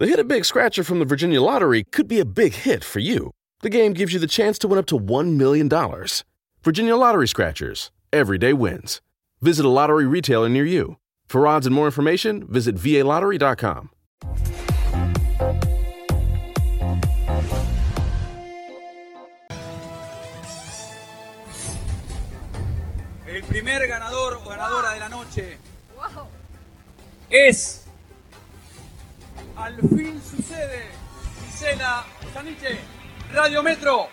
The Hit a Big Scratcher from the Virginia Lottery could be a big hit for you. The game gives you the chance to win up to $1 million. Virginia Lottery Scratchers. Everyday wins. Visit a lottery retailer near you. For odds and more information, visit VALottery.com. El primer ganador o ganadora de la noche es. Al fin sucede. Gisela Saniche, Radio Metro.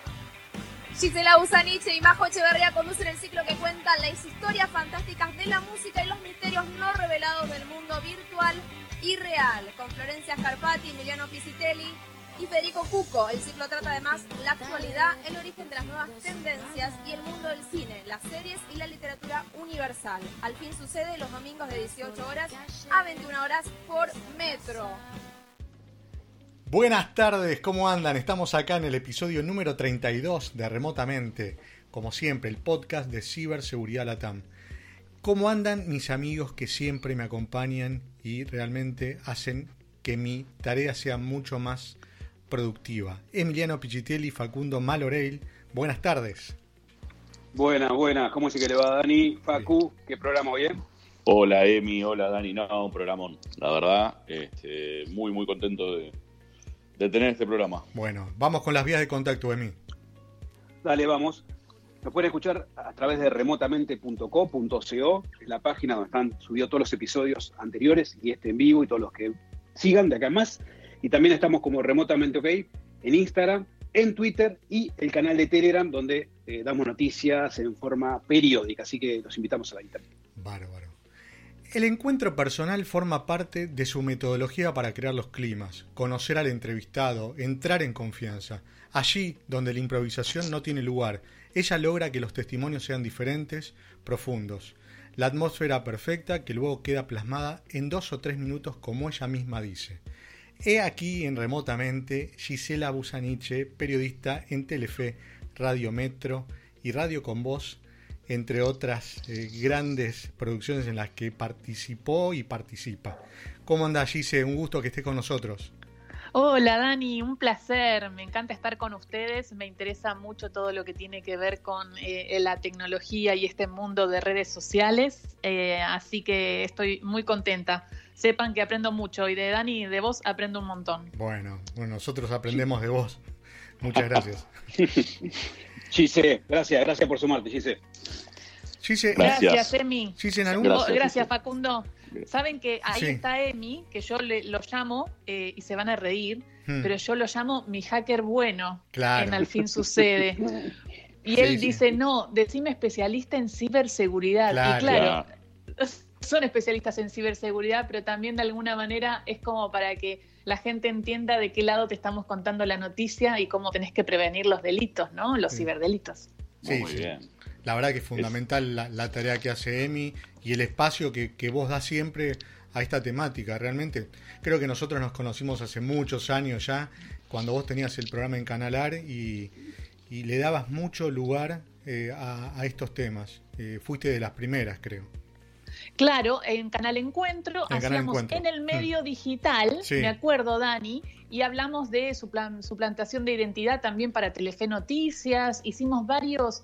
Gisela Usaniche y Majo Echeverría conducen el ciclo que cuenta las historias fantásticas de la música y los misterios no revelados del mundo virtual y real. Con Florencia Scarpati, Emiliano Pisitelli y Federico Cuco. El ciclo trata además la actualidad, el origen de las nuevas tendencias y el mundo del cine, las series y la literatura universal. Al fin sucede los domingos de 18 horas a 21 horas por Metro. Buenas tardes, ¿cómo andan? Estamos acá en el episodio número 32 de Remotamente, como siempre, el podcast de Ciberseguridad Latam. ¿Cómo andan mis amigos que siempre me acompañan y realmente hacen que mi tarea sea mucho más productiva? Emiliano Pichitelli, Facundo Maloreil, buenas tardes. Buenas, buenas, ¿cómo se que le va Dani? Facu, ¿qué programa bien? Hola Emi, hola Dani, no, un programón, la verdad, este, muy muy contento de, de tener este programa. Bueno, vamos con las vías de contacto, Emi. Dale, vamos. Nos pueden escuchar a través de remotamente.co.co, es la página donde están subidos todos los episodios anteriores y este en vivo y todos los que sigan de acá en más. Y también estamos como remotamente OK en Instagram, en Twitter y el canal de Telegram donde eh, damos noticias en forma periódica. Así que los invitamos a la internet. Bárbaro. El encuentro personal forma parte de su metodología para crear los climas, conocer al entrevistado, entrar en confianza. Allí, donde la improvisación no tiene lugar, ella logra que los testimonios sean diferentes, profundos. La atmósfera perfecta que luego queda plasmada en dos o tres minutos como ella misma dice. He aquí en remotamente Gisela Busaniche, periodista en Telefe, Radio Metro y Radio con Voz, entre otras eh, grandes producciones en las que participó y participa. ¿Cómo anda Gise? Un gusto que esté con nosotros. Hola Dani, un placer, me encanta estar con ustedes, me interesa mucho todo lo que tiene que ver con eh, la tecnología y este mundo de redes sociales, eh, así que estoy muy contenta. Sepan que aprendo mucho y de Dani y de vos aprendo un montón. Bueno, bueno nosotros aprendemos de vos. Muchas gracias. Gise, gracias, gracias por sumarte, Gise. Gise, gracias, Emi. Gise, en algún... Gracias, gracias Facundo. Saben que ahí está Emi, que yo le, lo llamo eh, y se van a reír, hmm. pero yo lo llamo mi hacker bueno. Claro. En Al fin sucede. Y él dice, no, decime especialista en ciberseguridad. y claro, son especialistas en ciberseguridad, pero también de alguna manera es como para que la gente entienda de qué lado te estamos contando la noticia y cómo tenés que prevenir los delitos, ¿no? Los ciberdelitos. Sí, Muy bien. La verdad que es fundamental la, tarea que hace Emi y el espacio que, vos das siempre a esta temática. Realmente creo que nosotros nos conocimos hace muchos años ya, cuando vos tenías el programa en Canalar y, y le dabas mucho lugar eh, a, estos temas. Eh, fuiste de las primeras, creo. Claro, en Canal Encuentro hacíamos en el medio mm. digital, me acuerdo, Dani, y hablamos de su suplantación de identidad también para Telefe Noticias. Hicimos varios,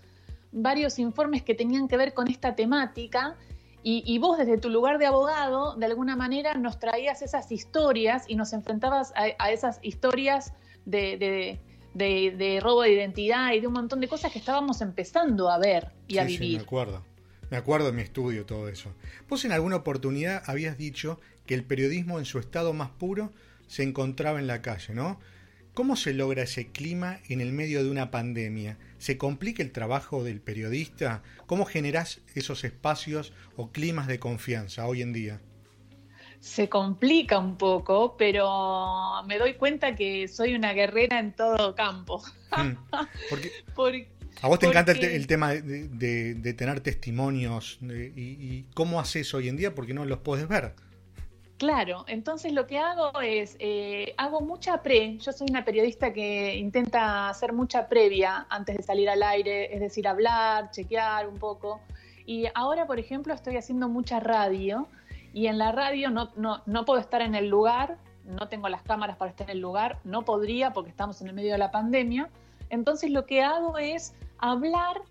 varios informes que tenían que ver con esta temática. Y, vos desde tu lugar de abogado, de alguna manera, nos traías esas historias y nos enfrentabas a, esas historias de, de, robo de identidad y de un montón de cosas que estábamos empezando a ver y a vivir. Sí, me acuerdo. Me acuerdo en mi estudio todo eso. Vos en alguna oportunidad habías dicho que el periodismo en su estado más puro se encontraba en la calle, ¿no? ¿Cómo se logra ese clima en el medio de una pandemia? ¿Se complica el trabajo del periodista? ¿Cómo generás esos espacios o climas de confianza hoy en día? Se complica un poco, pero me doy cuenta que soy una guerrera en todo campo. Hmm. Porque, a vos te encanta el, tema de, tener testimonios y, cómo haces hoy en día porque no los puedes ver. Claro, entonces lo que hago es, eh, hago mucha pre, yo soy una periodista que intenta hacer mucha previa antes de salir al aire, es decir, hablar, chequear un poco. Y ahora, por ejemplo, estoy haciendo mucha radio y en la radio no, no, no puedo estar en el lugar no tengo las cámaras para estar en el lugar, no podría porque estamos en el medio de la pandemia. Entonces lo que hago es hablar,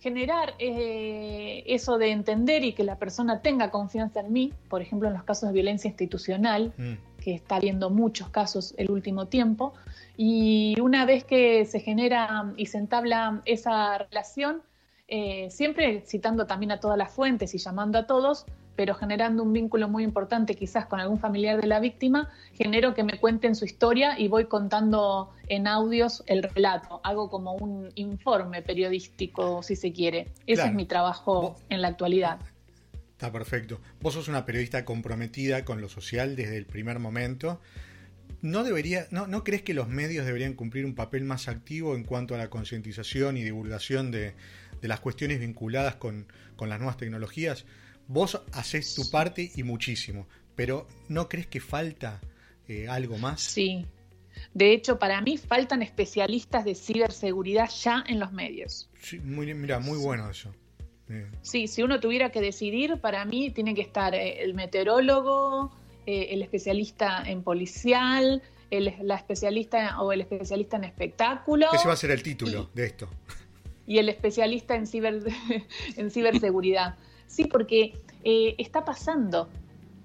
generar eh, eso de entender y que la persona tenga confianza en mí, por ejemplo en los casos de violencia institucional, mm. que está habiendo muchos casos el último tiempo, y una vez que se genera y se entabla esa relación, eh, siempre citando también a todas las fuentes y llamando a todos, pero generando un vínculo muy importante quizás con algún familiar de la víctima, genero que me cuenten su historia y voy contando en audios el relato, hago como un informe periodístico, si se quiere. Ese es mi trabajo en la actualidad. Está perfecto. Vos sos una periodista comprometida con lo social desde el primer momento. ¿No, debería, no, ¿No crees que los medios deberían cumplir un papel más activo en cuanto a la concientización y divulgación de, de las cuestiones vinculadas con, con las nuevas tecnologías? Vos haces tu parte y muchísimo, pero ¿no crees que falta eh, algo más? Sí. De hecho, para mí faltan especialistas de ciberseguridad ya en los medios. Sí, muy, mira, muy bueno eso. Sí, si uno tuviera que decidir, para mí tiene que estar eh, el meteorólogo, eh, el especialista en policial, el, la especialista o el especialista en espectáculo. Ese va a ser el título de esto. Y el especialista en, ciber, en ciberseguridad. Sí, porque eh, está pasando.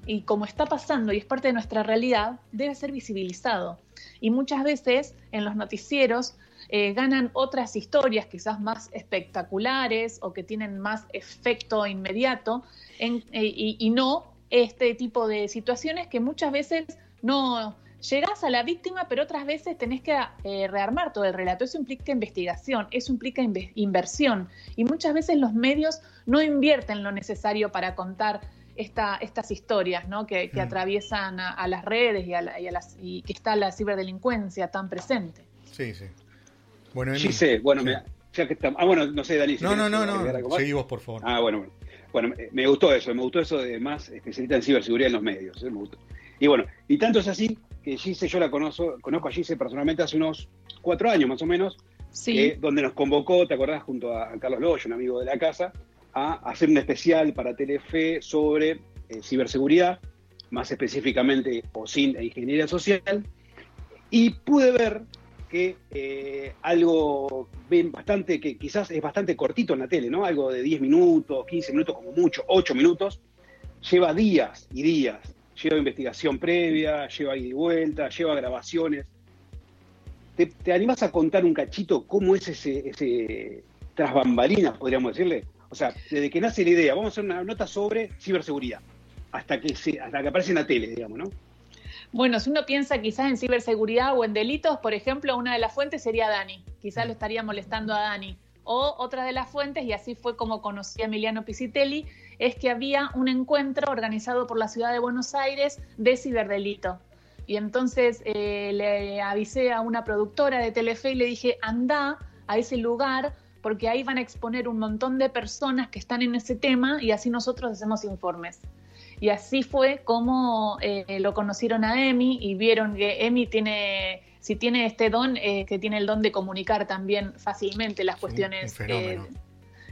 Y como está pasando y es parte de nuestra realidad, debe ser visibilizado. Y muchas veces en los noticieros eh, ganan otras historias quizás más espectaculares o que tienen más efecto inmediato eh, y, no este tipo de situaciones que muchas veces no, llegás a la víctima, pero otras veces tenés que eh, rearmar todo el relato. Eso implica investigación, eso implica inversión. Y muchas veces los medios no invierten lo necesario para contar esta, estas historias ¿no? que, mm. atraviesan a, las redes y, a las, y que está la ciberdelincuencia tan presente. Sí, sí. Bueno, sí sé, bueno, ya que estamos. Ah, bueno, no sé, Dani. no, no, no, no. Seguí vos, por favor. Ah, bueno, bueno. Bueno, me gustó eso, me gustó eso de más especialista en ciberseguridad en los medios. ¿eh? Me gustó. Y bueno, y tanto es así que Gise, yo la conozco, conozco a Gise personalmente hace unos cuatro años más o menos, sí. donde nos convocó, ¿te acordás? Junto a Carlos Loyo, un amigo de la casa, a hacer un especial para Telefe sobre eh, ciberseguridad, más específicamente OSIN e ingeniería social, y pude ver que eh, algo ven bastante, que quizás es bastante cortito en la tele, ¿no? Algo de 10 minutos, 15 minutos como mucho, 8 minutos, lleva días y días lleva investigación previa, lleva ida y vuelta, lleva grabaciones. ¿Te, animas a contar un cachito cómo es ese, ese tras bambalinas, podríamos decirle? O sea, desde que nace la idea, vamos a hacer una nota sobre ciberseguridad, hasta que, se, hasta que aparece en la tele, digamos, ¿no? Bueno, si uno piensa quizás en ciberseguridad o en delitos, por ejemplo, una de las fuentes sería Dani. Quizás lo estaría molestando a Dani. O otra de las fuentes, y así fue como conocí a Emiliano Pisitelli, es que había un encuentro organizado por la ciudad de Buenos Aires de ciberdelito. Y entonces eh, le avisé a una productora de Telefe y le dije, anda a ese lugar porque ahí van a exponer un montón de personas que están en ese tema y así nosotros hacemos informes. Y así fue como eh, lo conocieron a Emi y vieron que Emi tiene, si tiene este don, eh, que tiene el don de comunicar también fácilmente las cuestiones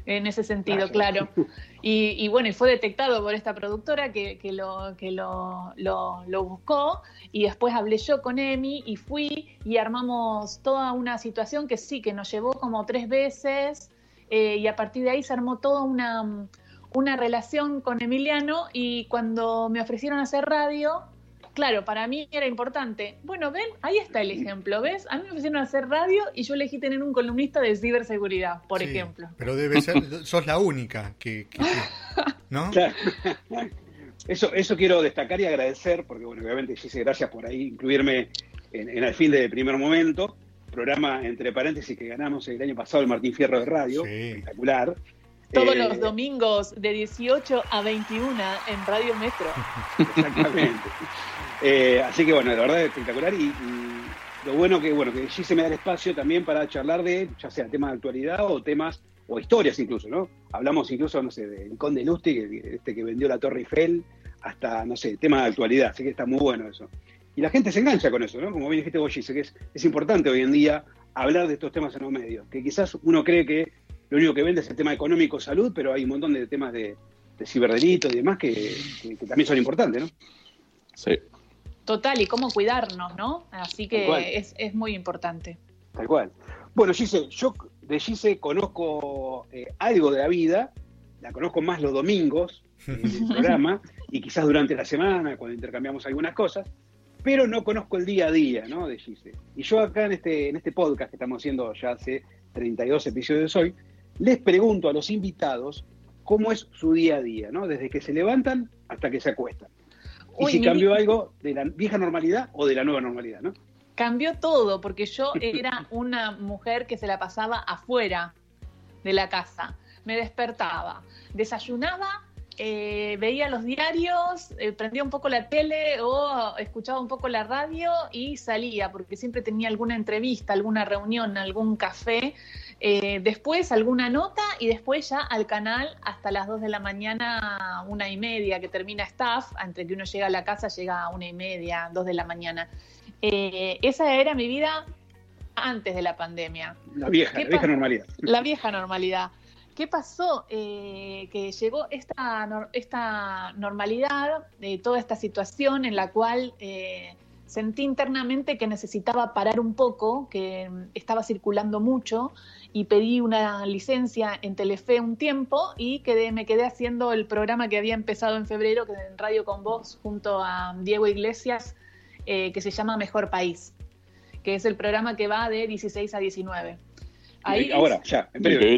en ese sentido, claro. Y, bueno, y fue detectado por esta productora que, lo, que lo, lo, buscó y después hablé yo con Emi y fui y armamos toda una situación que sí, que nos llevó como tres veces eh, y a partir de ahí se armó toda una, una relación con Emiliano y cuando me ofrecieron hacer radio, claro, para mí era importante. Bueno, ven, ahí está el ejemplo, ¿ves? A mí me ofrecieron hacer radio y yo elegí tener un columnista de ciberseguridad, por ejemplo. Pero debe ser, sos la única que, ¿no? Eso, eso quiero destacar y agradecer, porque bueno, obviamente hice gracias por ahí incluirme en, el fin de primer momento. Programa, entre paréntesis, que ganamos el año pasado el Martín Fierro de Radio, espectacular. Todos los eh, domingos de 18 a 21 en Radio Metro. Exactamente. Eh, así que bueno, la verdad es espectacular y, lo bueno que bueno que sí se me da el espacio también para charlar de ya sea temas de actualidad o temas o historias incluso, ¿no? Hablamos incluso, no sé, del Conde Lustig, este que vendió la Torre Eiffel, hasta, no sé, temas de actualidad, así que está muy bueno eso. Y la gente se engancha con eso, ¿no? Como bien dijiste vos, Gise, que es, es importante hoy en día hablar de estos temas en los medios, que quizás uno cree que lo único que vende es el tema económico, salud, pero hay un montón de temas de, de ciberdelitos y demás que, que, también son importantes, ¿no? Sí. Total, y cómo cuidarnos, ¿no? Así que es, es, muy importante. Tal cual. Bueno, Gise, yo de Gise conozco eh, algo de la vida, la conozco más los domingos en el programa y quizás durante la semana cuando intercambiamos algunas cosas, pero no conozco el día a día ¿no? de Gise. Y yo acá en este, en este podcast que estamos haciendo ya hace 32 episodios hoy, les pregunto a los invitados cómo es su día a día, ¿no? Desde que se levantan hasta que se acuestan. Y si cambió algo de la vieja normalidad o de la nueva normalidad, ¿no? Cambió todo, porque yo era una mujer que se la pasaba afuera de la casa. Me despertaba, desayunaba eh, veía los diarios, eh, prendía un poco la tele o escuchaba un poco la radio y salía, porque siempre tenía alguna entrevista, alguna reunión, algún café, eh, después alguna nota y después ya al canal hasta las 2 de la mañana, una y media que termina staff, entre que uno llega a la casa llega a una y media, dos de la mañana. esa era mi vida antes de la pandemia. La vieja, la vieja normalidad. La vieja normalidad. ¿Qué pasó? Eh, que llegó esta, esta normalidad, de toda esta situación en la cual eh, sentí internamente que necesitaba parar un poco, que estaba circulando mucho y pedí una licencia en Telefe un tiempo y quedé, me quedé haciendo el programa que había empezado en febrero que en Radio con Vos junto a Diego Iglesias, eh, que se llama Mejor País, que es el programa que va de 16 a 19 ahora, ya, en breve.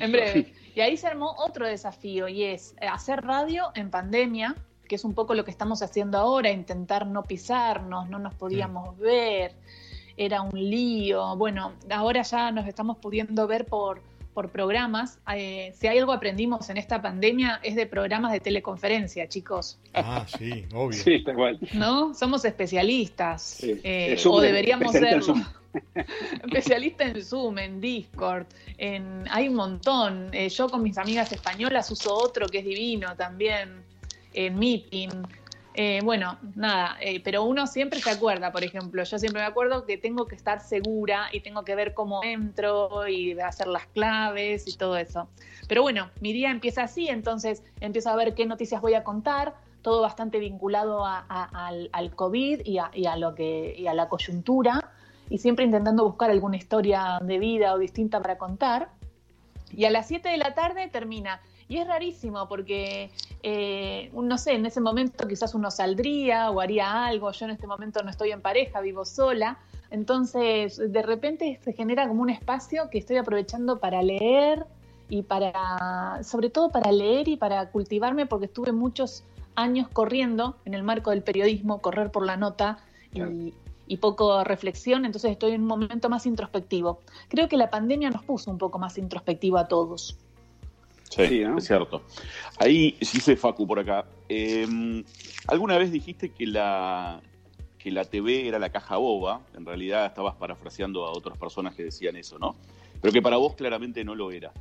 En breve, Y ahí se armó otro desafío y es hacer radio en pandemia, que es un poco lo que estamos haciendo ahora, intentar no pisarnos, no nos podíamos ver, era un lío. Bueno, ahora ya nos estamos pudiendo ver por, por programas. Eh, si hay algo aprendimos en esta pandemia es de programas de teleconferencia, chicos. Ah, sí, obvio. Sí, está igual. ¿No? Somos especialistas. Eh, o deberíamos serlo. Especialista en Zoom, en Discord, en, hay un montón. Eh, yo con mis amigas españolas uso otro que es divino también, en Meeting. Eh, bueno, nada, eh, pero uno siempre se acuerda, por ejemplo, yo siempre me acuerdo que tengo que estar segura y tengo que ver cómo entro y hacer las claves y todo eso. Pero bueno, mi día empieza así, entonces empiezo a ver qué noticias voy a contar, todo bastante vinculado al, COVID y a, lo que, y a la coyuntura y siempre intentando buscar alguna historia de vida o distinta para contar. Y a las 7 de la tarde termina. Y es rarísimo porque, eh, no sé, en ese momento quizás uno saldría o haría algo. Yo en este momento no estoy en pareja, vivo sola. Entonces, de repente se genera como un espacio que estoy aprovechando para leer y para, sobre todo para leer y para cultivarme, porque estuve muchos años corriendo en el marco del periodismo, correr por la nota y, y poco reflexión, entonces estoy en un momento más introspectivo. Creo que la pandemia nos puso un poco más introspectivo a todos. Sí, es cierto. Ahí sí se Facu por acá. Em, ¿Alguna vez dijiste que la, que la TV era la caja boba? En realidad estabas parafraseando a otras personas que decían eso, ¿no? Pero que para vos claramente no lo era.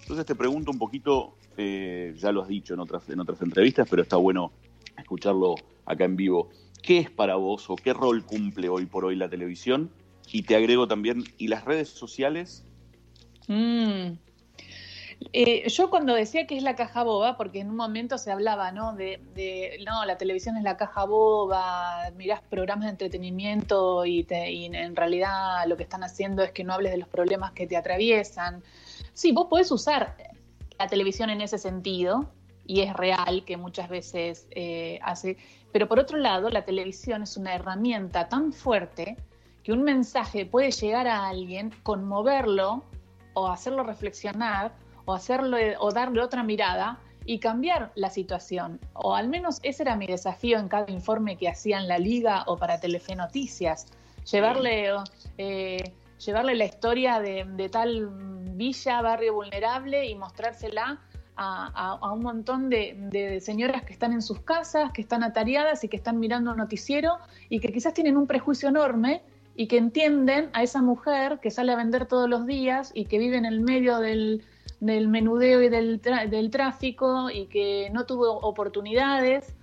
Entonces te pregunto un poquito, eh, ya lo has dicho en otras, en otras entrevistas, pero está bueno escucharlo acá en vivo. ¿Qué es para vos o qué rol cumple hoy por hoy la televisión? Y te agrego también, ¿y las redes sociales? Mm. Eh, yo cuando decía que es la caja boba, porque en un momento se hablaba, ¿no? De, no, la televisión es la caja boba, mirás programas de entretenimiento y, y, en realidad lo que están haciendo es que no hables de los problemas que te atraviesan. Sí, vos podés usar la televisión en ese sentido, y es real que muchas veces eh, hace, pero por otro lado, la televisión es una herramienta tan fuerte que un mensaje puede llegar a alguien, conmoverlo o hacerlo reflexionar o hacerlo o darle otra mirada y cambiar la situación. O al menos ese era mi desafío en cada informe que hacía en la liga o para Telefe Noticias. Llevarle, eh, llevarle la historia de, de tal villa, barrio vulnerable y mostrársela a, un montón de, señoras que están en sus casas, que están atareadas y que están mirando un noticiero y que quizás tienen un prejuicio enorme y que entienden a esa mujer que sale a vender todos los días y que vive en el medio del, menudeo y del, tráfico y que no tuvo oportunidades.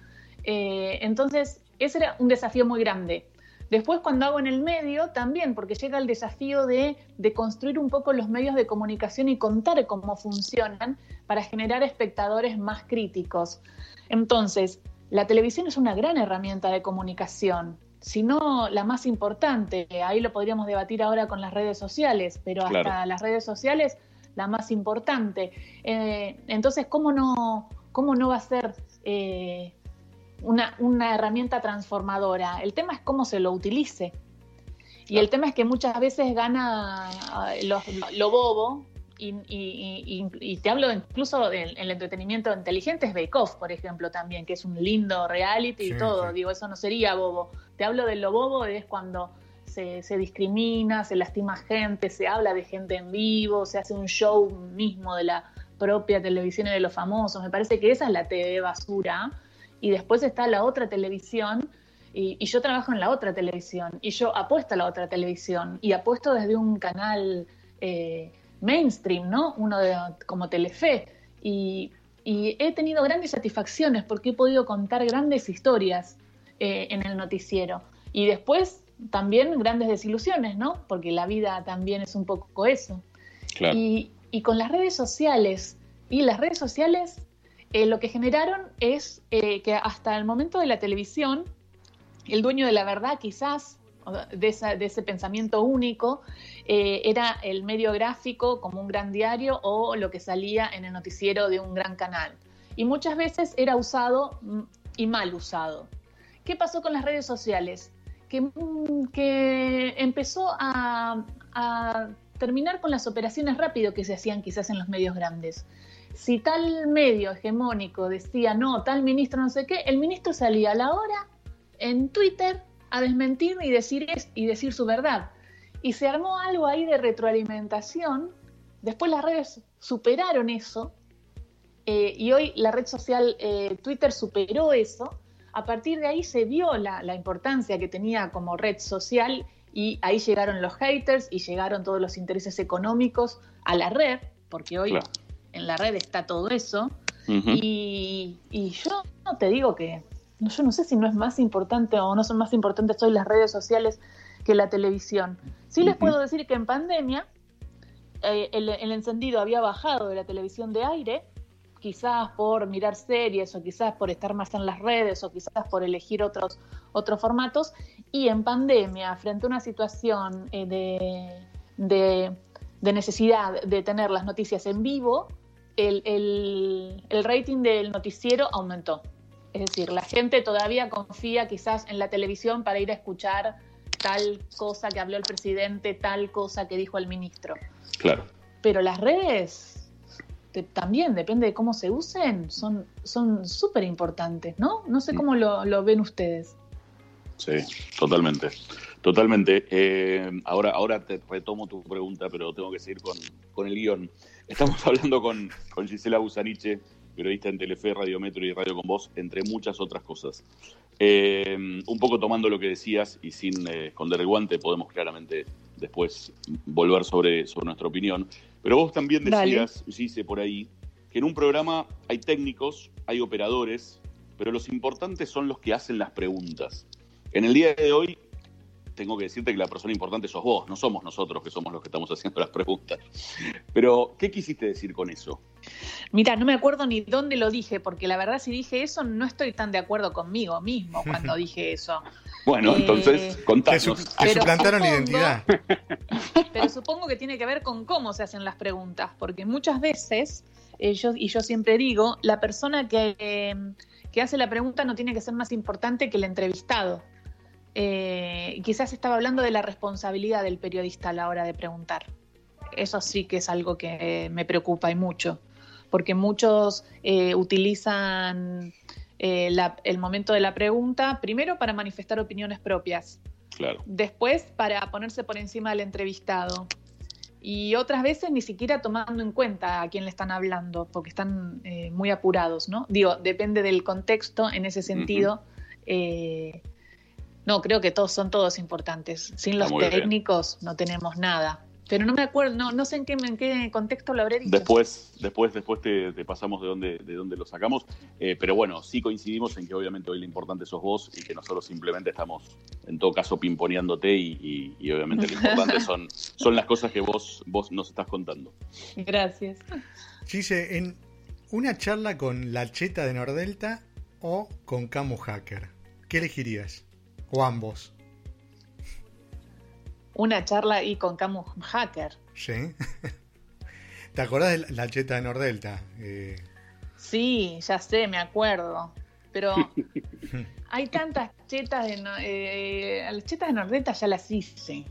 Eh, entonces, ese era un desafío muy grande. Después cuando hago en el medio también, porque llega el desafío de, construir un poco los medios de comunicación y contar cómo funcionan para generar espectadores más críticos. Entonces, la televisión es una gran herramienta de comunicación, si no la más importante. Ahí lo podríamos debatir ahora con las redes sociales, pero hasta las redes sociales la más importante. Eh, entonces, ¿cómo no, cómo no va a ser eh, una, una, herramienta transformadora? El tema es cómo se lo utilice. Y el tema es que muchas veces gana eh, lo bobo, y, te hablo incluso del el entretenimiento inteligente, es Bake Off, por ejemplo, también, que es un lindo reality y todo. Digo, eso no sería bobo. Te hablo de lo bobo, es cuando se, discrimina, se lastima gente, se habla de gente en vivo, se hace un show mismo de la propia televisión y de los famosos. Me parece que esa es la TV basura. Y después está la otra televisión. Y, yo trabajo en la otra televisión. Y yo apuesto a la otra televisión. Y apuesto desde un canal. Eh, mainstream, ¿no? Uno de, como Telefe. Y, he tenido grandes satisfacciones porque he podido contar grandes historias eh, en el noticiero. Y después también grandes desilusiones, ¿no? Porque la vida también es un poco eso. Y, con las redes sociales, y las redes sociales eh, lo que generaron es eh, que hasta el momento de la televisión, el dueño de la verdad quizás de, ese pensamiento único, eh, era el medio gráfico como un gran diario o lo que salía en el noticiero de un gran canal. Y muchas veces era usado mm, y mal usado. ¿Qué pasó con las redes sociales? Que, mm, empezó a, terminar con las operaciones rápido que se hacían quizás en los medios grandes si tal medio hegemónico decía no, tal ministro no sé qué, el ministro salía a la hora en Twitter a desmentir y decir, y decir su verdad. Y se armó algo ahí de retroalimentación. Después las redes superaron eso. Eh, y hoy la red social eh, Twitter superó eso. A partir de ahí se vio la, importancia que tenía como red social y ahí llegaron los haters y llegaron todos los intereses económicos a la red, porque hoy en la red está todo eso. y, y, yo no te digo que yo no sé si no es más importante o no son más importantes hoy las redes sociales que la televisión. Sí les puedo decir que en pandemia eh, el, encendido había bajado de la televisión de aire, quizás por mirar series o quizás por estar más en las redes o quizás por elegir otros, otros formatos. Y en pandemia, frente a una situación eh, de, necesidad de tener las noticias en vivo, el rating del noticiero aumentó. Es decir, la gente todavía confía quizás en la televisión para ir a escuchar tal cosa que habló el presidente, tal cosa que dijo el ministro. Claro. Pero las redes también, depende de cómo se usen, son súper importantes, ¿no? No sé cómo lo, ven ustedes. Sí, totalmente. Totalmente. Eh, ahora, ahora te retomo tu pregunta, pero tengo que seguir con, el guion. Estamos hablando con, con Gisela Busaniche, periodista en Telefe, Radio Metro y Radio con Voz, entre muchas otras cosas. Eh, un poco tomando lo que decías y sin eh, esconder el guante, podemos claramente después volver sobre, sobre nuestra opinión. Pero vos también decías, hice por ahí, que en un programa hay técnicos, hay operadores, pero los importantes son los que hacen las preguntas. En el día de hoy tengo que decirte que la persona importante sos vos, no somos nosotros que somos los que estamos haciendo las preguntas. Pero, ¿qué quisiste decir con eso? Mira, no me acuerdo ni dónde lo dije, porque la verdad si dije eso no estoy tan de acuerdo conmigo mismo cuando dije eso. Bueno, eh, entonces contanos. Te, suplantaron la identidad. Pero supongo que tiene que ver con cómo se hacen las preguntas, porque muchas veces, eh, y yo siempre digo, la persona que, eh, que hace la pregunta no tiene que ser más importante que el entrevistado. Eh, quizás estaba hablando de la responsabilidad del periodista a la hora de preguntar. Eso sí que es algo que me preocupa y mucho, porque muchos eh, utilizan eh, el momento de la pregunta primero para manifestar opiniones propias, claro. después para ponerse por encima del entrevistado y otras veces ni siquiera tomando en cuenta a quién le están hablando, porque están muy apurados, ¿no? Digo, depende del contexto en ese sentido. No, creo que todos son todos importantes. Sin los técnicos no tenemos nada. Pero no me acuerdo, no, no sé en qué, en qué contexto lo habré dicho. Después, después, después te, pasamos de dónde, de dónde lo sacamos. Eh, pero bueno, sí coincidimos en que obviamente hoy lo importante sos vos y que nosotros simplemente estamos, en todo caso, pimponeándote y, y, obviamente lo importante son, son las cosas que vos, vos nos estás contando. Gracias. Gise, en una charla con la cheta de Nordelta, o con Camo Hacker? ¿Qué elegirías? ¿O ambos? Una charla y con Camo Hacker. Sí. ¿Te acordás de la cheta de Nordelta? Eh... Sí, ya sé, me acuerdo. Pero hay tantas chetas de. Eh, las chetas de Nordelta ya las hice.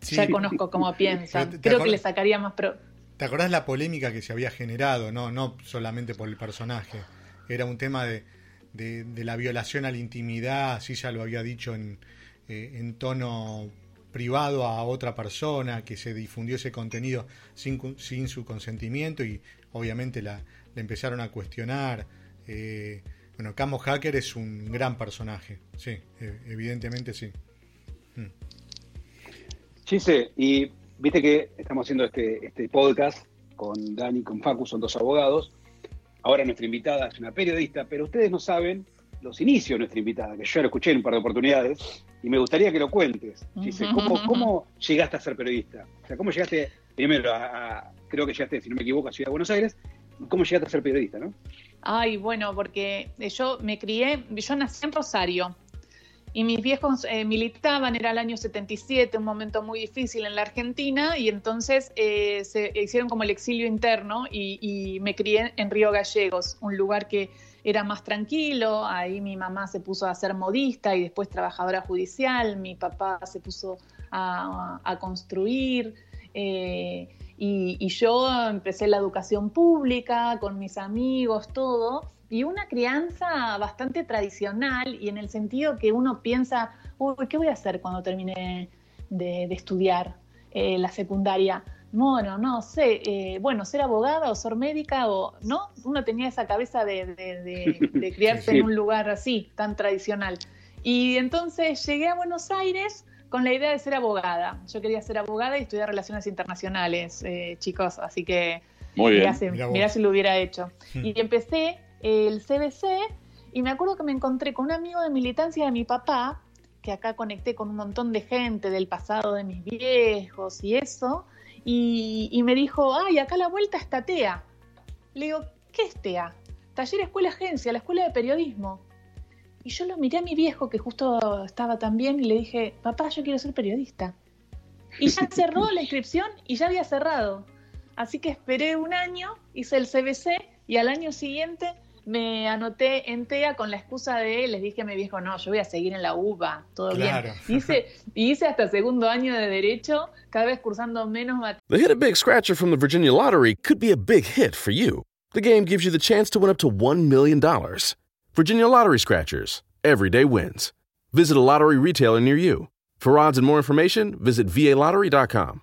Ya conozco cómo piensan. Creo que le sacaría más. Pro... ¿Te acordás la polémica que se había generado? No, no solamente por el personaje. Era un tema de, de, la violación a la intimidad, así ya lo había dicho en, eh, en tono privado a otra persona, que se difundió ese contenido sin, su consentimiento y obviamente la, empezaron a cuestionar. Eh, bueno, Camo Hacker es un gran personaje, sí, e, evidentemente sí. Mm. Chise, y viste que estamos haciendo este, este podcast con Dani y con Facu, son dos abogados. Ahora nuestra invitada es una periodista, pero ustedes no saben los inicios de nuestra invitada, que yo lo escuché en un par de oportunidades, y me gustaría que lo cuentes. ¿cómo, ¿cómo, llegaste a ser periodista? O sea, ¿cómo llegaste, primero, a, creo que llegaste, si no me equivoco, a Ciudad de Buenos Aires, ¿cómo llegaste a ser periodista, no? Ay, bueno, porque yo me crié, yo nací en Rosario, y mis viejos eh, militaban, era el año 77, un momento muy difícil en la Argentina, y entonces eh, se hicieron como el exilio interno y, y, me crié en Río Gallegos, un lugar que era más tranquilo, ahí mi mamá se puso a ser modista y después trabajadora judicial, mi papá se puso a, construir eh, y, yo empecé la educación pública con mis amigos, todo, y una crianza bastante tradicional y en el sentido que uno piensa, uy, ¿qué voy a hacer cuando termine de, estudiar eh, la secundaria? Bueno, no sé, eh, bueno, ser abogada o ser médica o, ¿no? Uno tenía esa cabeza de, criarse en un lugar así, tan tradicional. Y entonces llegué a Buenos Aires con la idea de ser abogada. Yo quería ser abogada y estudiar relaciones internacionales, eh, chicos, así que Muy bien. Mirá, si, lo hubiera hecho. Hmm. Y empecé el CBC y me acuerdo que me encontré con un amigo de militancia de mi papá, que acá conecté con un montón de gente del pasado de mis viejos y eso, y, me dijo, ay, acá a la vuelta está TEA. Le digo, ¿qué es TEA? Taller Escuela Agencia, la escuela de periodismo. Y yo lo miré a mi viejo, que justo estaba también, y le dije, papá, yo quiero ser periodista. Y ya cerró la inscripción y ya había cerrado. Así que esperé un año, hice el CBC y al año siguiente me anoté en TEA con la excusa de, les dije a mi viejo, no, yo voy a seguir en la UBA, todo bien. Hice, hice hasta segundo año de Derecho, cada vez cursando menos The Hit a Big Scratcher from the Virginia Lottery could be a big hit for you. The game gives you the chance to win up to $1 million. Virginia Lottery Scratchers. Everyday wins. Visit a lottery retailer near you. For odds and more information, visit VALottery.com.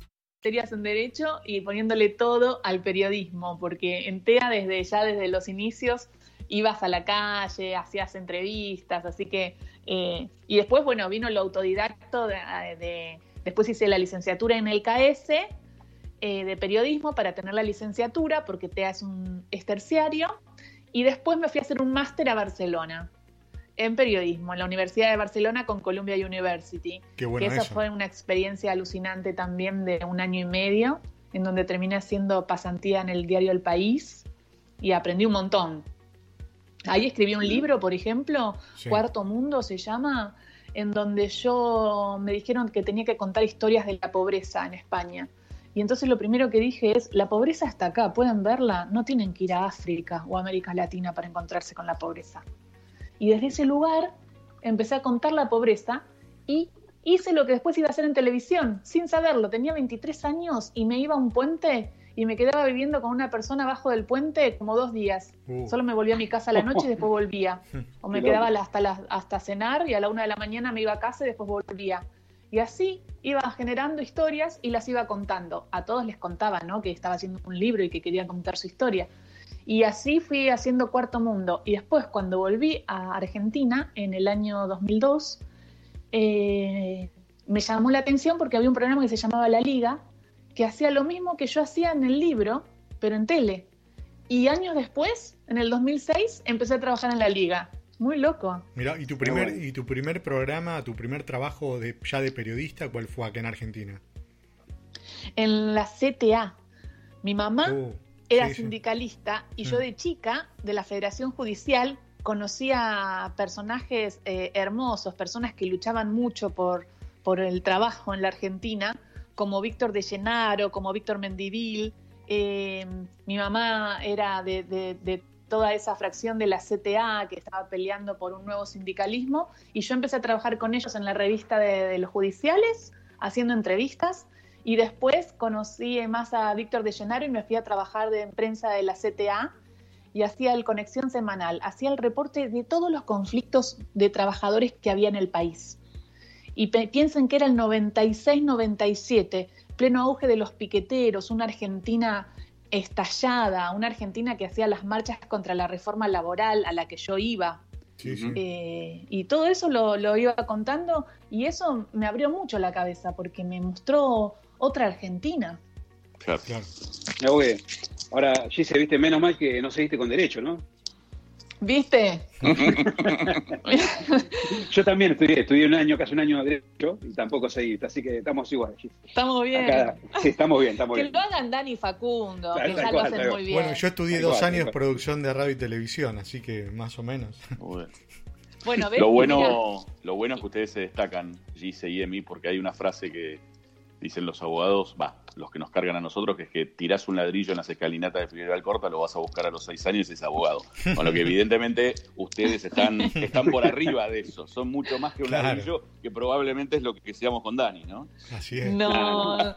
En derecho y poniéndole todo al periodismo, porque en TEA desde ya desde los inicios ibas a la calle, hacías entrevistas, así que eh, y después bueno vino lo autodidacto de, después hice la licenciatura en el KS eh, de periodismo para tener la licenciatura porque TEA es un es terciario y después me fui a hacer un máster a Barcelona en periodismo en la Universidad de Barcelona con Columbia University. Qué bueno que esa fue una experiencia alucinante también de un año y medio, en donde terminé haciendo pasantía en el diario El País y aprendí un montón. Ahí escribí un libro, por ejemplo, Cuarto Mundo se llama, en donde yo me dijeron que tenía que contar historias de la pobreza en España. Y entonces lo primero que dije es, la pobreza está acá, pueden verla, no tienen que ir a África o América Latina para encontrarse con la pobreza. Y desde ese lugar empecé a contar la pobreza y hice lo que después iba a hacer en televisión, sin saberlo. Tenía 23 años y me iba a un puente y me quedaba viviendo con una persona abajo del puente como dos días. Uh. Solo me volvía a mi casa a la noche y después volvía. O me quedaba hasta, hasta cenar y a la una de la mañana me iba a casa y después volvía. Y así iba generando historias y las iba contando. A todos les contaba, ¿no? Que estaba haciendo un libro y que quería contar su historia. Y así fui haciendo Cuarto Mundo. Y después, cuando volví a Argentina en el año 2002, eh, me llamó la atención porque había un programa que se llamaba La Liga, que hacía lo mismo que yo hacía en el libro, pero en tele. Y años después, en el 2006, empecé a trabajar en La Liga. Muy loco. Mira, ¿y tu primer, y tu primer programa, tu primer trabajo de, ya de periodista, cuál fue acá en Argentina? En la CTA. Mi mamá oh era sindicalista y yo mm. de chica, de la Federación Judicial, conocía personajes eh, hermosos, personas que luchaban mucho por, por el trabajo en la Argentina, como Víctor de Llenaro, como Víctor Mendivil. Eh, mi mamá era de, toda esa fracción de la CTA que estaba peleando por un nuevo sindicalismo y yo empecé a trabajar con ellos en la revista de los judiciales, haciendo entrevistas y después conocí más a Víctor de Llenaro y me fui a trabajar de prensa de la CTA y hacía el conexión semanal, hacía el reporte de todos los conflictos de trabajadores que había en el país. Y piensen que era el 96-97, pleno auge de los piqueteros, una Argentina estallada, una Argentina que hacía las marchas contra la reforma laboral a la que yo iba. Eh, y todo eso lo, lo, iba contando y eso me abrió mucho la cabeza porque me mostró otra Argentina. Claro. claro. Ahora, Gise, viste, menos mal que no seguiste con derecho, ¿no? ¿Viste? Yo también estudié, estudié un año, casi un año de derecho y tampoco seguí, así que estamos igual. Estamos bien. sí, estamos bien, estamos que bien. lo hagan Dani y Facundo, que ya lo hacen muy bien. Bueno, yo estudié dos años de producción de radio y televisión, así que más o menos. Bueno, lo bueno, lo bueno es que ustedes se destacan, Gise y Emi, porque hay una frase que dicen los abogados, va, los que nos cargan a nosotros, que es que tirás un ladrillo en las escalinatas de Figueroa Corta, lo vas a buscar a los seis años y es abogado. Con lo que evidentemente ustedes están, están por arriba de eso, son mucho más que un ladrillo, que probablemente es lo que seamos con Dani, ¿no? Así es. No,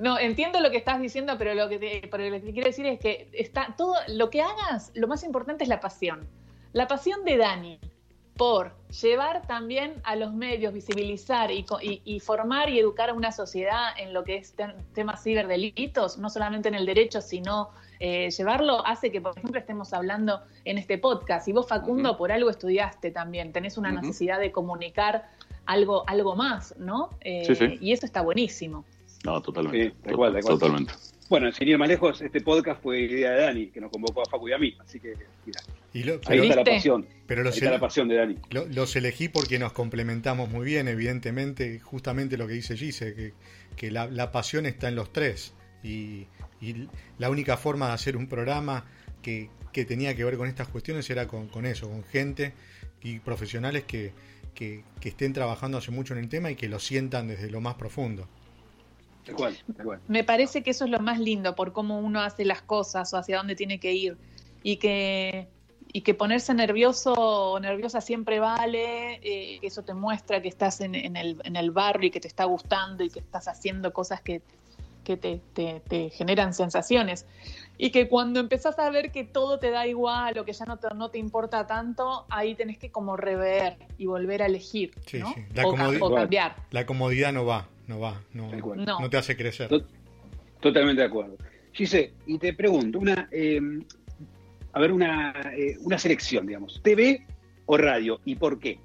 no, entiendo lo que estás diciendo, pero lo que, te, pero lo que quiero decir es que está todo, lo que hagas, lo más importante es la pasión. La pasión de Dani, por llevar también a los medios, visibilizar y, formar y educar a una sociedad en lo que es temas ciberdelitos, no solamente en el derecho, sino eh, llevarlo, hace que, por ejemplo, estemos hablando en este podcast. Y vos, Facundo, por algo estudiaste también, tenés una necesidad de comunicar algo, algo más, ¿no? Eh, y eso está buenísimo. No, totalmente. Sí, igual, Totalmente. Bueno, sin ir más lejos, este podcast fue idea de Dani, que nos convocó a Facu y a mí. Así que, mira. ahí está la pasión. Pero los la pasión de Dani. los elegí porque nos complementamos muy bien, evidentemente. Justamente lo que dice Gise, que, la, pasión está en los tres. Y, la única forma de hacer un programa que, tenía que ver con estas cuestiones era con, eso, con gente y profesionales que, que estén trabajando hace mucho en el tema y que lo sientan desde lo más profundo. Me parece que eso es lo más lindo por cómo uno hace las cosas o hacia dónde tiene que ir. Y que, y que ponerse nervioso o nerviosa siempre vale, eh, eso te muestra que estás en, el, en el barrio y que te está gustando y que estás haciendo cosas que, que te, te, generan sensaciones. Y que cuando empezás a ver que todo te da igual o que ya no te, no te importa tanto, ahí tenés que como rever y volver a elegir. o, cambiar. La comodidad no va no va, no, no. te hace crecer. Totalmente de acuerdo. Gise, y te pregunto, una, em, a ver, una, eh, una selección, digamos, TV o radio, ¿y por qué?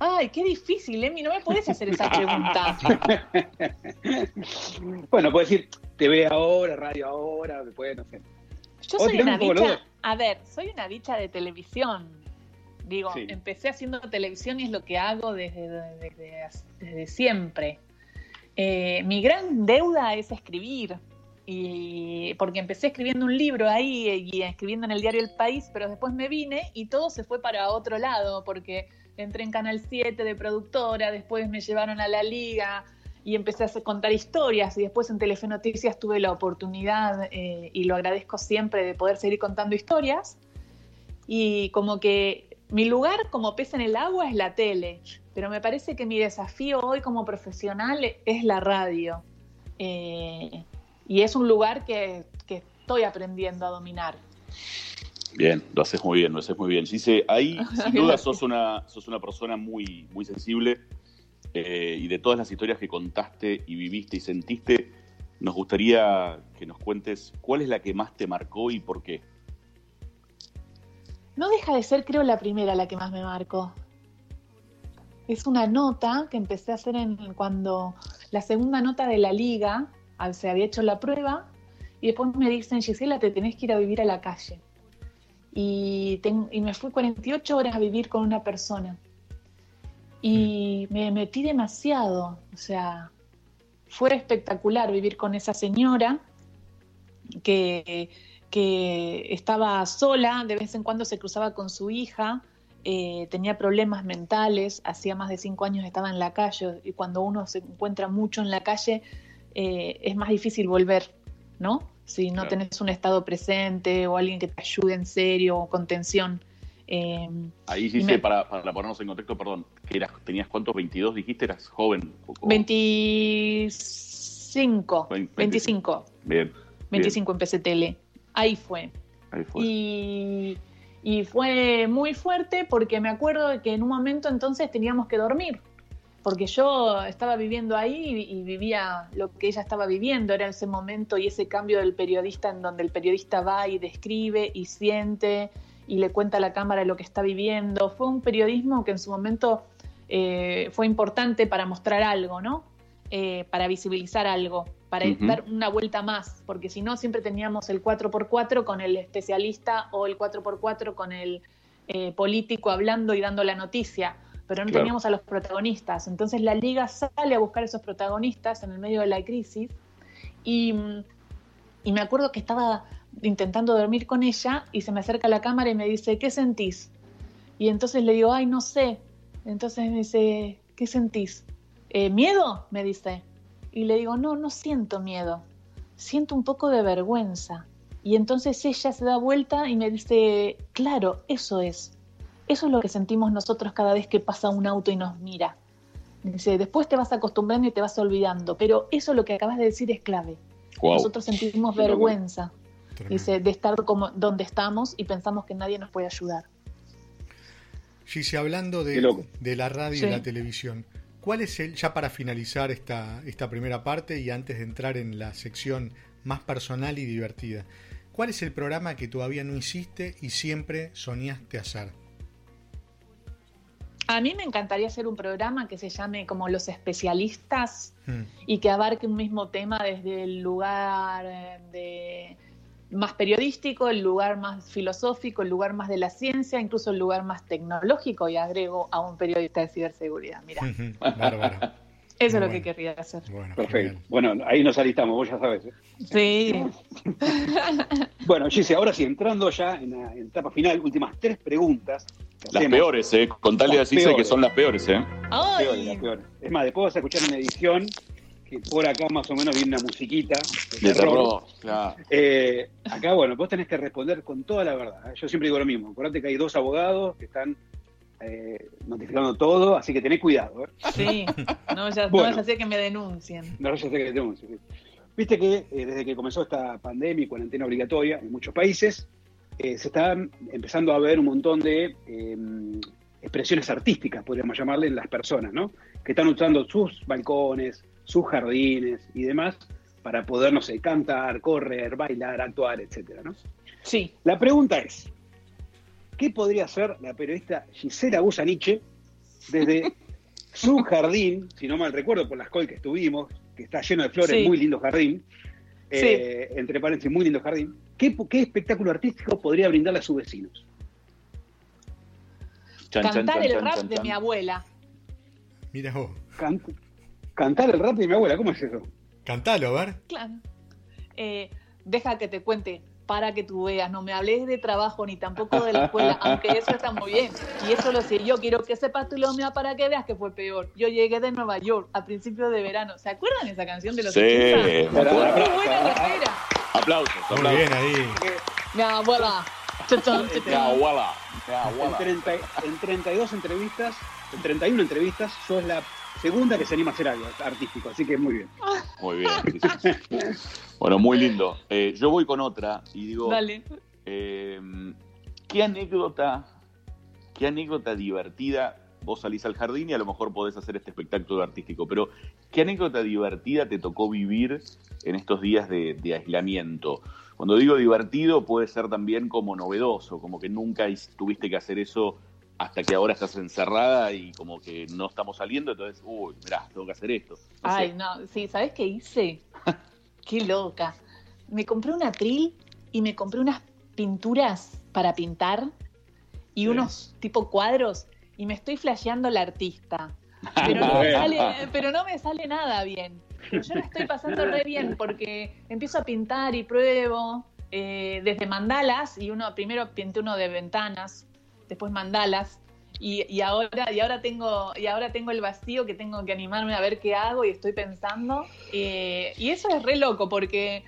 Ay, qué difícil, Emi, no me puedes hacer esa pregunta. bueno, puedes decir TV ahora, radio ahora, después, no sé. Yo soy una bicha, a ver, soy una bicha de televisión. Digo, empecé haciendo televisión y es lo que hago desde, desde, siempre. Eh, mi gran deuda es escribir, y porque empecé escribiendo un libro ahí y escribiendo en el diario El País, pero después me vine y todo se fue para otro lado, porque entré en Canal 7 de productora, después me llevaron a la liga y empecé a contar historias y después en Telefe Noticias tuve la oportunidad eh, y lo agradezco siempre de poder seguir contando historias y como que mi lugar como pez en el agua es la tele, pero me parece que mi desafío hoy como profesional es la radio. Eh, y es un lugar que, estoy aprendiendo a dominar. Bien, lo haces muy bien, lo haces muy bien. Dice, ahí sin duda sos una, sos una persona muy, muy sensible eh, y de todas las historias que contaste y viviste y sentiste, nos gustaría que nos cuentes cuál es la que más te marcó y por qué. No deja de ser, creo, la primera la que más me marcó. Es una nota que empecé a hacer en, cuando la segunda nota de la liga se había hecho la prueba y después me dicen, Gisela, te tenés que ir a vivir a la calle. Y, y me fui 48 horas a vivir con una persona. Y me metí demasiado, o sea, fue espectacular vivir con esa señora que que estaba sola, de vez en cuando se cruzaba con su hija, eh, tenía problemas mentales, hacía más de cinco años estaba en la calle y cuando uno se encuentra mucho en la calle eh, es más difícil volver, ¿no? Si no tenés un estado presente o alguien que te ayude en serio o con tensión. Eh, Ahí sí para, ponernos en contexto, perdón, que eras, tenías cuántos, 22 dijiste, eras joven. 25, 25. Bien. 25 empecé tele. Ahí fue. Y, fue muy fuerte porque me acuerdo de que en un momento entonces teníamos que dormir, porque yo estaba viviendo ahí y, vivía lo que ella estaba viviendo, era ese momento y ese cambio del periodista en donde el periodista va y describe y siente y le cuenta a la cámara lo que está viviendo. Fue un periodismo que en su momento eh, fue importante para mostrar algo, ¿no? Eh, para visibilizar algo para dar una vuelta más, porque si no siempre teníamos el 4x4 con el especialista o el 4x4 con el eh, político hablando y dando la noticia, pero no teníamos a los protagonistas. Entonces la liga sale a buscar esos protagonistas en el medio de la crisis y, y me acuerdo que estaba intentando dormir con ella y se me acerca a la cámara y me dice, ¿qué sentís? Y entonces le digo, ay, no sé. Entonces me dice, ¿qué sentís? Eh, ¿Miedo? Me dice. Y le digo, no, no siento miedo, siento un poco de vergüenza. Y entonces ella se da vuelta y me dice, claro, eso es. Eso es lo que sentimos nosotros cada vez que pasa un auto y nos mira. Dice, después te vas acostumbrando y te vas olvidando, pero eso lo que acabas de decir es clave. Nosotros sentimos vergüenza, dice, de estar como donde estamos y pensamos que nadie nos puede ayudar. Gise, hablando de, de la radio y la televisión, ¿Cuál es el, ya para finalizar esta, esta primera parte y antes de entrar en la sección más personal y divertida, cuál es el programa que todavía no hiciste y siempre soñaste hacer? A mí me encantaría hacer un programa que se llame como Los Especialistas hmm. y que abarque un mismo tema desde el lugar eh, de más periodístico, el lugar más filosófico, el lugar más de la ciencia, incluso el lugar más tecnológico y agrego a un periodista de ciberseguridad. Mira. Eso es lo que querría hacer. Bueno, Perfecto. Bueno, ahí nos alistamos, vos ya sabes. ¿eh? Sí. bueno, Gise, ahora sí, entrando ya en la etapa final, últimas tres preguntas. Las peores, ¿eh? Contale a Gise que son las peores, ¿eh? Las peores, las peores. Es más, después vas a escuchar una edición por acá más o menos viene una musiquita de, terror. Eh, acá, bueno, vos tenés que responder con toda la verdad. ¿eh? Yo siempre digo lo mismo. Acuérdate que hay dos abogados que están eh, notificando todo, así que tenés cuidado. Sí, no, ya, no que me denuncien. No ya sé que me denuncien. Viste que desde que comenzó esta pandemia y cuarentena obligatoria en muchos países, se están empezando a ver un montón de em, expresiones artísticas, podríamos llamarle, en las personas, ¿no? Que están usando sus balcones, sus jardines y demás para poder, no sé, cantar, correr, bailar, actuar, etcétera, ¿no? Sí. La pregunta es, ¿qué podría hacer la periodista Gisela Busaniche desde su jardín, si no mal recuerdo, por las col que estuvimos, que está lleno de flores, muy lindo jardín, eh, entre paréntesis, muy lindo jardín, ¿qué, espectáculo artístico podría brindarle a sus vecinos? Cantar el rap de mi abuela. Mira vos. Cantar el rap de mi abuela, ¿cómo es eso? Cantalo, a ver. Claro. Eh, deja que te cuente para que tú veas, no me hables de trabajo ni tampoco de la escuela, aunque eso está muy bien. Y eso lo sé yo, quiero que sepas tú lo mío para que veas que fue peor. Yo llegué de Nueva York a principios de verano. ¿Se acuerdan esa canción de los sí, 80? Muy buena carrera. Aplausos, aplausos. Muy bien ahí. Mi abuela. Mi abuela. En, en 32 entrevistas, en 31 entrevistas, sos la segunda que se anima a hacer algo artístico, así que muy bien. Muy bien. bueno, muy lindo. Eh, yo voy con otra y digo, eh, ¿qué anécdota, qué anécdota divertida vos salís al jardín y a lo mejor podés hacer este espectáculo artístico. Pero, ¿qué anécdota divertida te tocó vivir en estos días de, aislamiento? Cuando digo divertido, puede ser también como novedoso, como que nunca tuviste que hacer eso hasta que ahora estás encerrada y como que no estamos saliendo, entonces, uy, mirá, tengo que hacer esto. Ay, no, sí, ¿sabes qué hice? qué loca. Me compré un atril y me compré unas pinturas para pintar y unos tipo cuadros y me estoy flasheando la artista. Pero no, me sale, pero no me sale nada bien. yo la estoy pasando re bien porque empiezo a pintar y pruebo eh, desde mandalas y uno primero pinté uno de ventanas, después mandalas y, ahora y ahora tengo y ahora tengo el vacío que tengo que animarme a ver qué hago y estoy pensando eh, y eso es re loco porque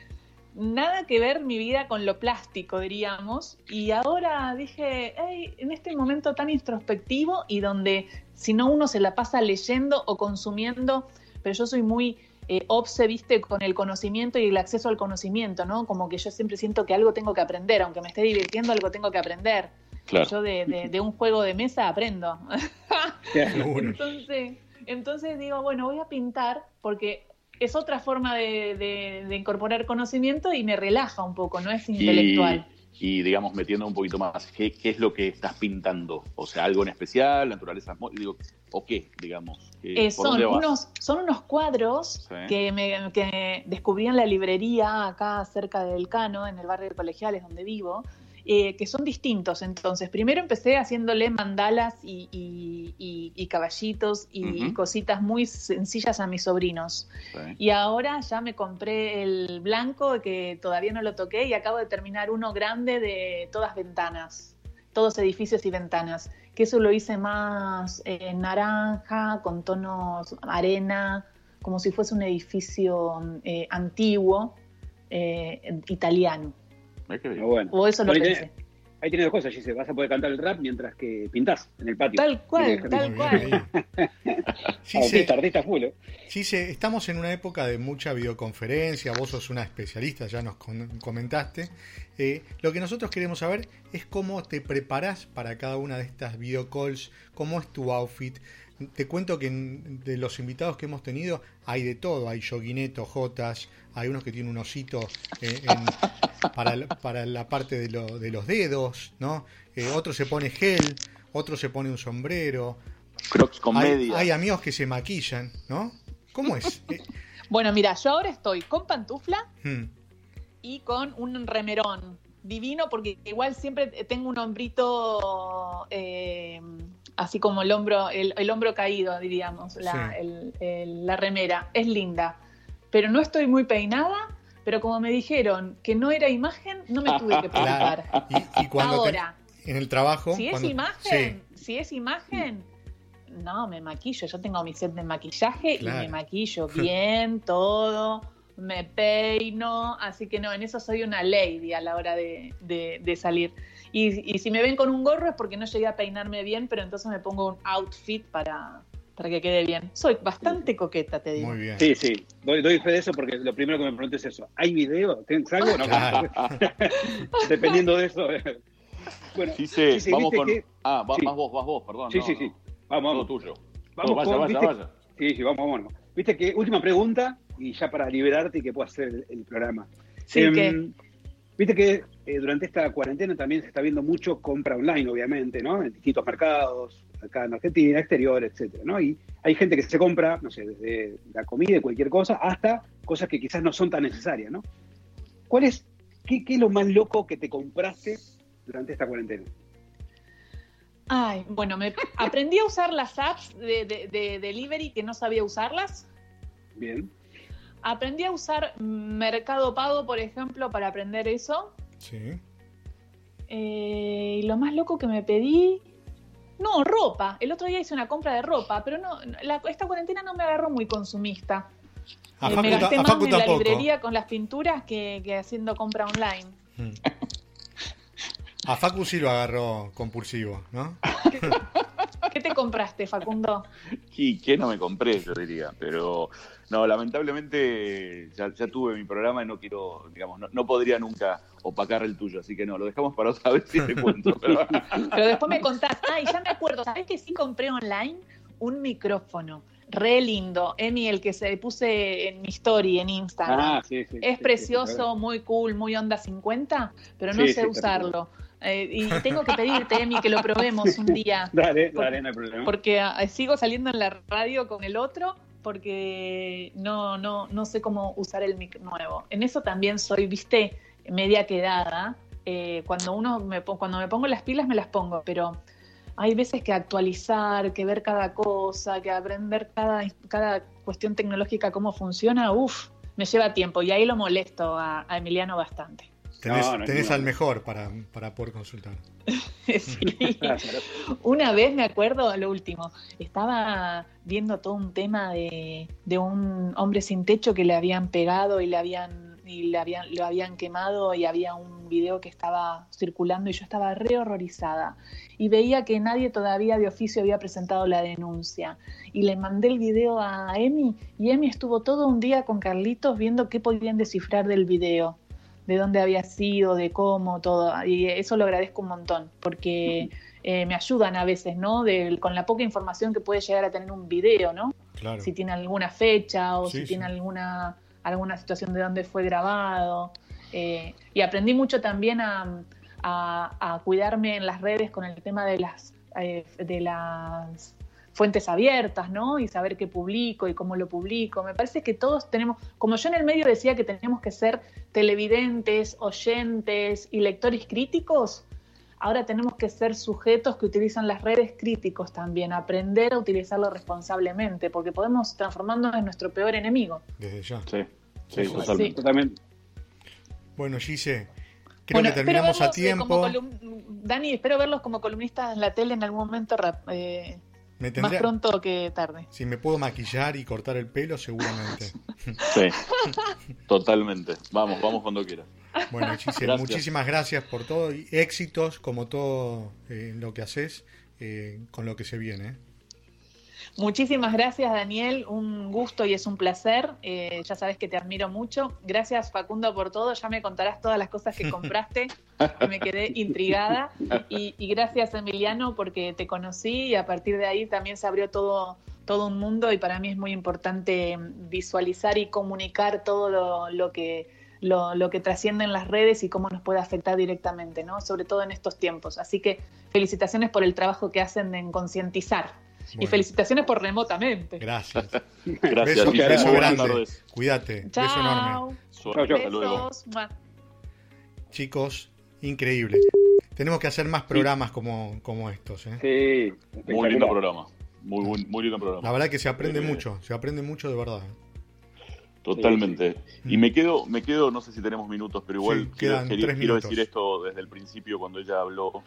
nada que ver mi vida con lo plástico, diríamos. Y ahora dije, en este momento tan introspectivo y donde si no uno se la pasa leyendo o consumiendo, pero yo soy muy eh, obse, viste, con el conocimiento y el acceso al conocimiento, ¿no? Como que yo siempre siento que algo tengo que aprender, aunque me esté divirtiendo, algo tengo que aprender. Yo de, un juego de mesa aprendo. entonces, entonces digo, bueno, voy a pintar porque es otra forma de, incorporar conocimiento y me relaja un poco, no es intelectual. Y, digamos, metiendo un poquito más, ¿qué, es lo que estás pintando? O sea, algo en especial, naturaleza, digo, o qué, digamos. Eh, son, unos, son unos cuadros que, me, que descubrí en la librería acá cerca del Cano, en el barrio de Colegiales donde vivo, eh, que son distintos. Entonces, primero empecé haciéndole mandalas y, caballitos y, cositas muy sencillas a mis sobrinos. Y ahora ya me compré el blanco, que todavía no lo toqué, y acabo de terminar uno grande de todas ventanas, todos edificios y ventanas, que eso lo hice más en naranja, con tonos arena, como si fuese un edificio eh, antiguo, eh, Bueno. O eso lo pensé. ahí tienes dos cosas, Gise. Vas a poder cantar el rap mientras que pintás en el patio. Tal cual, tal cual. Gise, artista full. ¿eh? estamos en una época de mucha videoconferencia. Vos sos una especialista, ya nos comentaste. Eh, lo que nosotros queremos saber es cómo te preparás para cada una de estas videocalls, cómo es tu outfit. Te cuento que de los invitados que hemos tenido hay de todo. Hay yoguinetos, jotas, hay unos que tienen un osito eh, para, para, la parte de, de los dedos, ¿no? Eh, otro se pone gel, otro se pone un sombrero. Crocs con hay, hay amigos que se maquillan, ¿no? ¿Cómo es? Eh, bueno, mira, yo ahora estoy con pantufla hmm. y con un remerón divino porque igual siempre tengo un hombrito así como el hombro, el, hombro caído, diríamos, la, la remera. Es linda pero no estoy muy peinada, pero como me dijeron que no era imagen, no me tuve que preocupar. ¿Y, cuando Ahora, en el trabajo? Si es imagen, si es imagen, no, me maquillo. Yo tengo mi set de maquillaje y me maquillo bien, todo, me peino, así que no, en eso soy una lady a la hora de, salir. Y, y si me ven con un gorro es porque no llegué a peinarme bien, pero entonces me pongo un outfit para, para que quede bien. Soy bastante coqueta, te digo. Muy bien. Sí, sí, doy, doy fe de eso porque lo primero que me pregunté es eso. ¿Hay video? ¿Tienes algo? No, Dependiendo de eso. bueno, sí, sí, vamos con... Ah, vas, vos, vas vos, perdón. Sí, sí, sí. Vamos, vamos. Todo tuyo. Vamos, vaya, vaya, vaya. Sí, sí, vamos, vamos. Viste que, última pregunta, y ya para liberarte y que pueda hacer el, programa. Sí, em, Viste que eh, durante esta cuarentena también se está viendo mucho compra online, obviamente, ¿no? En distintos mercados, acá en Argentina, exterior, etcétera, ¿no? Y hay gente que se compra, no sé, desde la comida, cualquier cosa, hasta cosas que quizás no son tan necesarias, ¿no? ¿Cuál es, qué, es lo más loco que te compraste durante esta cuarentena? Ay, bueno, me aprendí a usar las apps de, de delivery que no sabía usarlas. Bien. Aprendí a usar Mercado Pago, por ejemplo, para aprender eso. Sí. Eh, y lo más loco que me pedí. No, ropa. El otro día hice una compra de ropa, pero no, esta cuarentena no me agarró muy consumista. Eh, me gasté más en la librería con las pinturas que, haciendo compra online. Hmm. A Facu sí lo agarró compulsivo, ¿no? ¿Qué, te compraste, Facundo? Y qué no me compré, yo diría, pero no, lamentablemente ya, tuve mi programa y no quiero, digamos, no, podría nunca opacar el tuyo, así que no, lo dejamos para otra vez y te cuento. Pero... pero después me contás, ay, ya me acuerdo, ¿sabes que sí compré online un micrófono? re lindo. Emi, el que se puse en mi story en Instagram. Ah, sí, sí, es precioso, muy cool, muy onda 50, pero no sé usarlo. Eh, y tengo que pedirte, Emi, que lo probemos un día. Dale, dale, no hay problema. Porque ah, sigo saliendo en la radio con el otro porque no, no, no sé cómo usar el mic nuevo. En eso también soy, viste, media quedada. Eh, cuando uno me, cuando me pongo las pilas me las pongo, pero hay veces que actualizar, que ver cada cosa, que aprender cada, cada cuestión tecnológica, cómo funciona, uff, me lleva tiempo y ahí lo molesto a, Emiliano bastante. Tenés, al mejor para, poder consultar. sí. Una vez me acuerdo, lo último, estaba viendo todo un tema de, de un hombre sin techo que le habían pegado y le habían y le habían, lo habían quemado y había un video que estaba circulando y yo estaba re horrorizada y veía que nadie todavía de oficio había presentado la denuncia y le mandé el video a Emi y Emi estuvo todo un día con Carlitos viendo qué podían descifrar del video de dónde había sido, de cómo, todo. Y eso lo agradezco un montón, porque eh, me ayudan a veces, ¿no? con la poca información que puede llegar a tener un video, ¿no? Claro. Si tiene alguna fecha o si tiene alguna alguna situación de dónde fue grabado. Eh, y aprendí mucho también a, cuidarme en las redes con el tema de las, eh, de las fuentes abiertas, ¿no? Y saber qué publico y cómo lo publico. Me parece que todos tenemos, como yo en el medio decía que tenemos que ser televidentes, oyentes y lectores críticos, ahora tenemos que ser sujetos que utilizan las redes críticos también, aprender a utilizarlo responsablemente, porque podemos transformarnos en nuestro peor enemigo. Desde ya. Sí, sí, totalmente. Bueno, Gise, creo que terminamos a eh, tiempo. Dani, espero verlos como columnistas en la tele en algún momento. Eh, más pronto que tarde. Si me puedo maquillar y cortar el pelo, seguramente. Sí, totalmente. Vamos, vamos cuando quieras. Bueno, Giselle, muchísimas gracias por todo y éxitos como todo eh, lo que haces eh, con lo que se viene. Muchísimas gracias, Daniel. Un gusto y es un placer. Eh, ya sabes que te admiro mucho. Gracias, Facundo, por todo. Ya me contarás todas las cosas que compraste, me quedé intrigada. Y, gracias, Emiliano, porque te conocí y a partir de ahí también se abrió todo, todo un mundo y para mí es muy importante visualizar y comunicar todo lo, que lo, lo, que trasciende en las redes y cómo nos puede afectar directamente, ¿no? Sobre todo en estos tiempos. Así que felicitaciones por el trabajo que hacen en concientizar y felicitaciones por remotamente. Gracias. Gracias. Beso, grande. Cuídate. Beso enorme. Besos. Chicos, increíble. Tenemos que hacer más programas como, como estos. ¿eh? Sí. Muy lindo programa. Muy, muy, lindo programa. La verdad que se aprende mucho. Se aprende mucho de verdad. Totalmente. Y me quedo, me quedo, no sé si tenemos minutos, pero igual quiero, quiero, decir esto desde el principio cuando ella habló.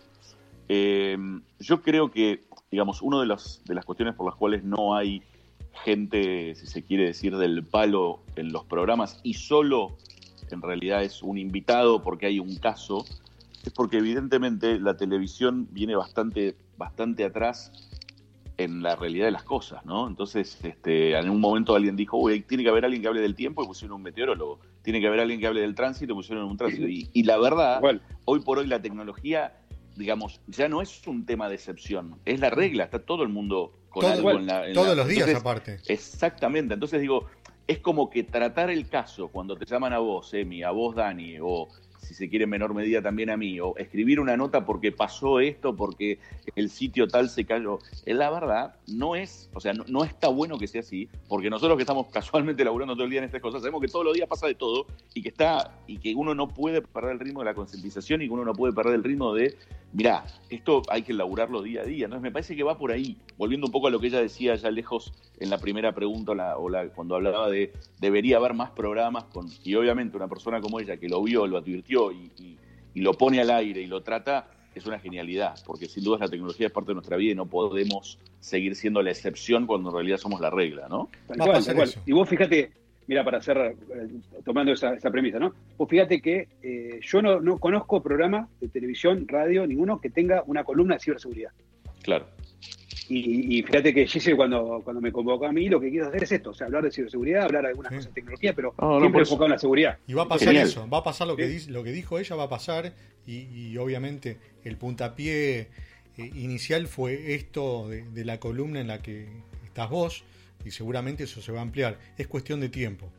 Eh, yo creo que digamos, una de las, de las cuestiones por las cuales no hay gente, si se quiere decir, del palo en los programas y solo en realidad es un invitado porque hay un caso, es porque evidentemente la televisión viene bastante, bastante atrás en la realidad de las cosas, ¿no? Entonces, este, en un momento alguien dijo, uy, tiene que haber alguien que hable del tiempo y pusieron un meteorólogo, tiene que haber alguien que hable del tránsito y pusieron un tránsito. Y, la verdad, hoy por hoy la tecnología digamos, ya no es un tema de excepción, es la regla, está todo el mundo con algo en la... todos los días aparte. Exactamente, entonces digo, es como que tratar el caso cuando te llaman a vos, Emi, a vos, Dani, o si se quiere en menor medida también a mí, o escribir una nota porque pasó esto, porque el sitio tal se cayó. Eh, la verdad, no es, o sea, no, está bueno que sea así, porque nosotros que estamos casualmente laburando todo el día en estas cosas, sabemos que todos los días pasa de todo y que está, y que uno no puede perder el ritmo de la concientización y que uno no puede perder el ritmo de, mirá, esto hay que laburarlo día a día. Entonces me parece que va por ahí, volviendo un poco a lo que ella decía allá lejos en la primera pregunta o la, cuando hablaba de debería haber más programas con, y obviamente una persona como ella que lo vio, lo advirtió, y, lo pone al aire y lo trata, es una genialidad, porque sin duda la tecnología es parte de nuestra vida y no podemos seguir siendo la excepción cuando en realidad somos la regla, ¿no? Y vos fíjate, mira, para cerrar, eh, tomando esa, premisa, ¿no? Vos fíjate que eh, yo no, no conozco programa de televisión, radio, ninguno que tenga una columna de ciberseguridad. Claro. Y, fíjate que Gise cuando, cuando me convocó a mí, lo que quiero hacer es esto, o sea, hablar de ciberseguridad, hablar de algunas cosas de tecnología, pero siempre enfocado en la seguridad. Y va a pasar eso, va a pasar lo que, lo que dijo ella, va a pasar, y, obviamente el puntapié eh, inicial fue esto de, la columna en la que estás vos, y seguramente eso se va a ampliar. Es cuestión de tiempo.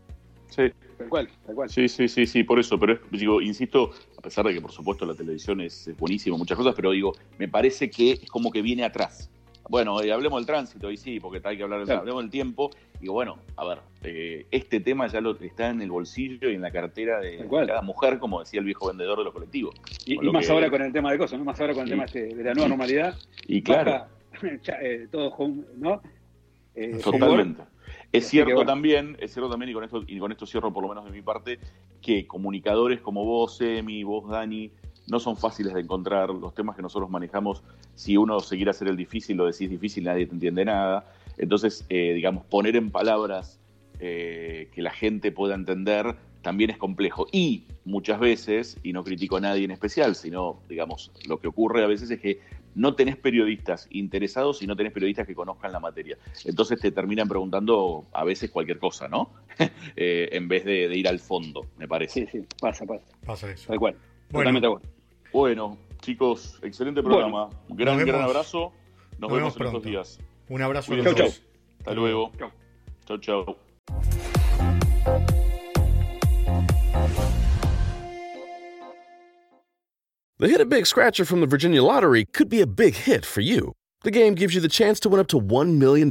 Sí. Tal cual, tal cual. Sí, sí, sí, sí, por eso. Pero digo, insisto, a pesar de que por supuesto la televisión es, buenísima, muchas cosas, pero digo, me parece que es como que viene atrás. Bueno, eh, hablemos del tránsito, y sí, porque hay que hablar del hablemos del tiempo. Digo, bueno, a ver, eh, este tema ya lo está en el bolsillo y en la cartera de, cada mujer, como decía el viejo vendedor de los colectivos. Y, más ahora con el tema de cosas, ¿no? Más ahora con el tema este de la nueva normalidad. Y claro. Eh, todo ¿no? Totalmente. Es cierto también, es cierto también, y con esto, y con esto cierro por lo menos de mi parte, que comunicadores como vos, Emi, vos, Dani, no son fáciles de encontrar. Los temas que nosotros manejamos, si uno se quiere hacer el difícil, lo decís difícil, nadie te entiende nada. Entonces, eh, digamos, poner en palabras eh, que la gente pueda entender también es complejo. Y muchas veces, y no critico a nadie en especial, sino, digamos, lo que ocurre a veces es que no tenés periodistas interesados y no tenés periodistas que conozcan la materia. Entonces te terminan preguntando a veces cualquier cosa, ¿no? Eh, en vez de, ir al fondo, me parece. Sí, sí, pasa, pasa. Pasa eso. Tal cual. Bueno, bueno. chicos, excelente programa. Un gran, gran abrazo. Nos, vemos, en estos días. Un abrazo. Chau, chau. Hasta luego. Chau, chau. The Hit a Big Scratcher from the Virginia Lottery could be a big hit for you. The game gives you the chance to win up to $1 million.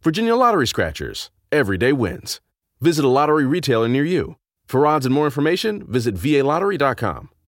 Virginia Lottery Scratchers. Everyday wins. Visit a lottery retailer near you. For odds and more information, visit VALottery.com.